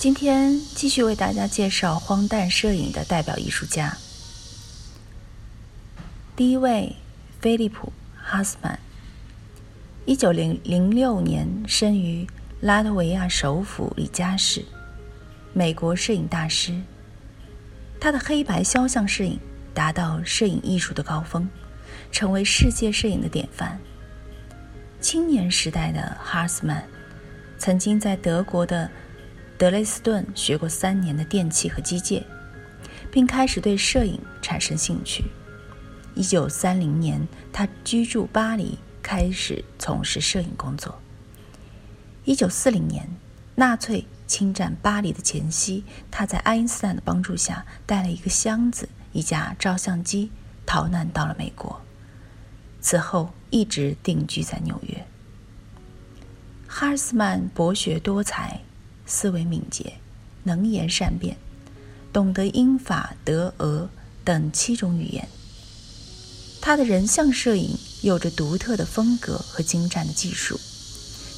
今天继续为大家介绍荒诞摄影的代表艺术家。第一位，菲利普·哈斯曼，一九零零六年生于拉脱维亚首府里加市，美国摄影大师。他的黑白肖像摄影达到摄影艺术的高峰，成为世界摄影的典范。青年时代的哈斯曼，曾经在德国的。德累斯顿学过三年的电气和机械，并开始对摄影产生兴趣。一九三零年，他居住巴黎，开始从事摄影工作。一九四零年，纳粹侵占巴黎的前夕，他在爱因斯坦的帮助下，带了一个箱子、一架照相机，逃难到了美国。此后一直定居在纽约。哈尔斯曼博学多才。思维敏捷，能言善辩，懂得英法德俄等七种语言。他的人像摄影有着独特的风格和精湛的技术，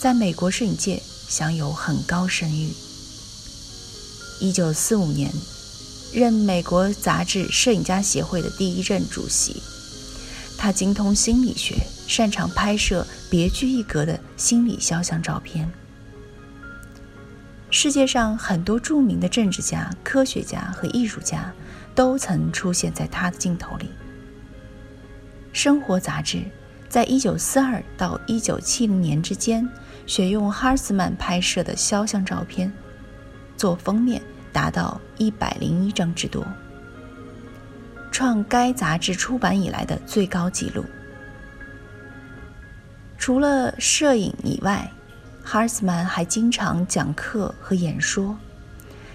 在美国摄影界享有很高声誉。一九四五年，任美国杂志《摄影家协会》的第一任主席。他精通心理学，擅长拍摄别具一格的心理肖像照片。世界上很多著名的政治家、科学家和艺术家都曾出现在他的镜头里。《生活》杂志在1942到1970年之间选用哈斯曼拍摄的肖像照片做封面，达到101张之多，创该杂志出版以来的最高纪录。除了摄影以外，哈斯曼还经常讲课和演说，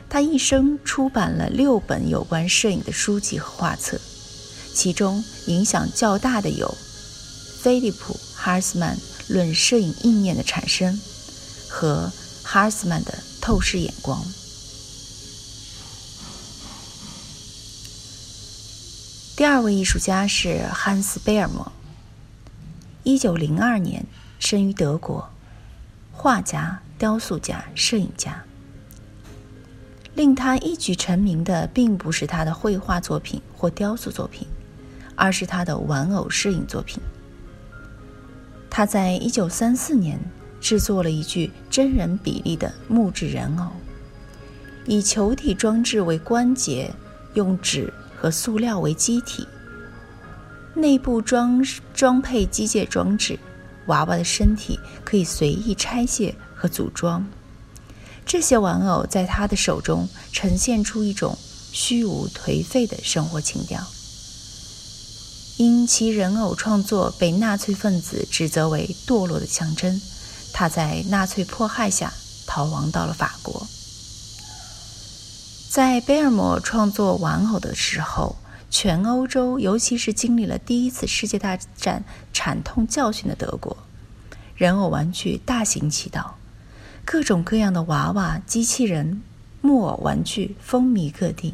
他一生出版了六本有关摄影的书籍和画册，其中影响较大的有《菲利普·哈斯曼论摄影意念的产生》和《哈斯曼的透视眼光》。第二位艺术家是汉斯·贝尔莫，一九零二年生于德国。画家、雕塑家、摄影家，令他一举成名的，并不是他的绘画作品或雕塑作品，而是他的玩偶摄影作品。他在一九三四年制作了一具真人比例的木质人偶，以球体装置为关节，用纸和塑料为机体，内部装装配机械装置。娃娃的身体可以随意拆卸和组装，这些玩偶在他的手中呈现出一种虚无颓废的生活情调。因其人偶创作被纳粹分子指责为堕落的象征，他在纳粹迫害下逃亡到了法国。在贝尔摩创作玩偶的时候。全欧洲，尤其是经历了第一次世界大战惨痛教训的德国，人偶玩具大行其道，各种各样的娃娃、机器人、木偶玩具风靡各地。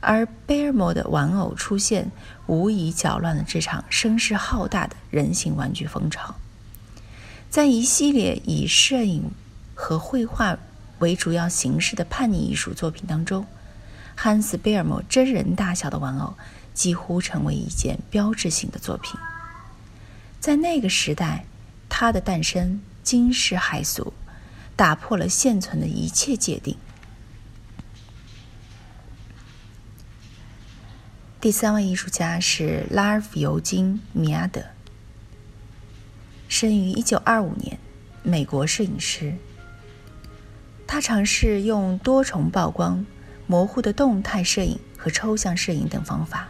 而贝尔摩的玩偶出现，无疑搅乱了这场声势浩大的人形玩具风潮。在一系列以摄影和绘画为主要形式的叛逆艺术作品当中。汉斯·贝尔莫真人大小的玩偶几乎成为一件标志性的作品。在那个时代，他的诞生惊世骇俗，打破了现存的一切界定。第三位艺术家是拉尔夫·尤金·米亚德，生于1925年，美国摄影师。他尝试用多重曝光。模糊的动态摄影和抽象摄影等方法，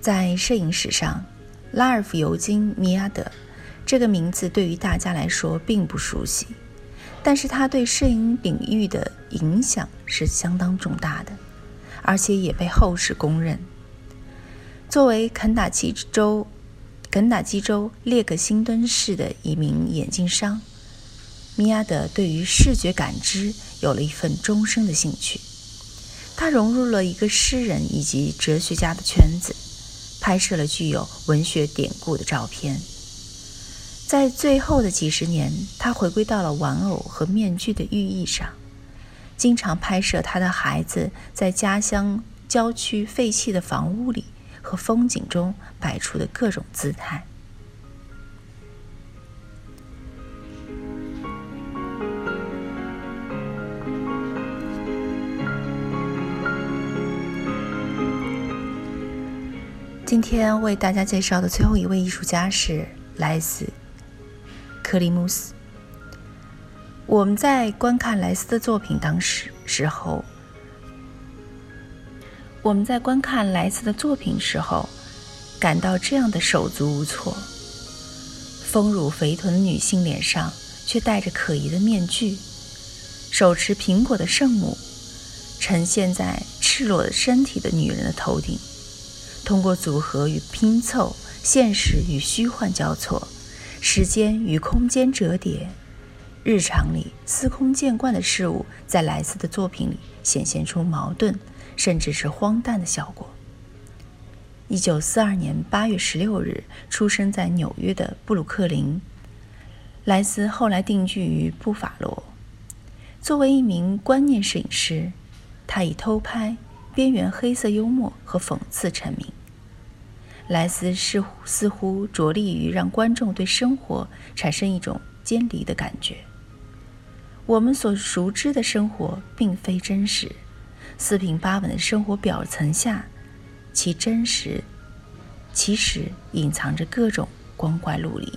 在摄影史上，拉尔夫·尤金·米亚德这个名字对于大家来说并不熟悉，但是他对摄影领域的影响是相当重大的，而且也被后世公认。作为肯塔基州肯塔基州列克星敦市的一名眼镜商，米亚德对于视觉感知有了一份终生的兴趣。他融入了一个诗人以及哲学家的圈子，拍摄了具有文学典故的照片。在最后的几十年，他回归到了玩偶和面具的寓意上，经常拍摄他的孩子在家乡郊区废弃的房屋里和风景中摆出的各种姿态。今天为大家介绍的最后一位艺术家是莱斯。克里姆斯，我们在观看莱斯的作品当时时候，我们在观看莱斯的作品时候，感到这样的手足无措：丰乳肥臀的女性脸上却戴着可疑的面具，手持苹果的圣母呈现在赤裸的身体的女人的头顶，通过组合与拼凑，现实与虚幻交错。时间与空间折叠，日常里司空见惯的事物，在莱斯的作品里显现出矛盾，甚至是荒诞的效果。一九四二年八月十六日出生在纽约的布鲁克林，莱斯后来定居于布法罗。作为一名观念摄影师，他以偷拍、边缘黑色幽默和讽刺成名。莱斯似乎似乎着力于让观众对生活产生一种坚离的感觉。我们所熟知的生活并非真实，四平八稳的生活表层下，其真实其实隐藏着各种光怪陆离。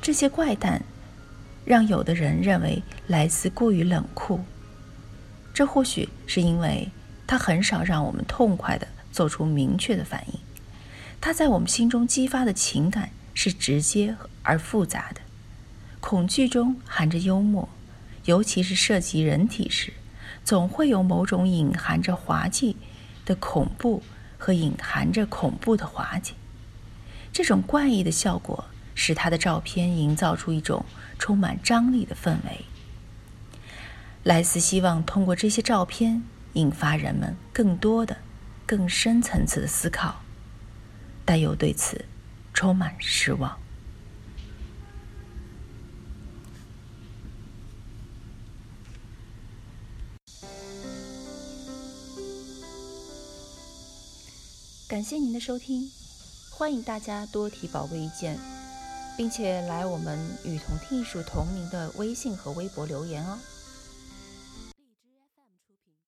这些怪诞让有的人认为莱斯过于冷酷，这或许是因为他很少让我们痛快地做出明确的反应。他在我们心中激发的情感是直接而复杂的，恐惧中含着幽默，尤其是涉及人体时，总会有某种隐含着滑稽的恐怖和隐含着恐怖的滑稽。这种怪异的效果使他的照片营造出一种充满张力的氛围。莱斯希望通过这些照片引发人们更多的、更深层次的思考。但又对此充满失望。感谢您的收听，欢迎大家多提宝贵意见，并且来我们“与同听艺术”同名的微信和微博留言哦。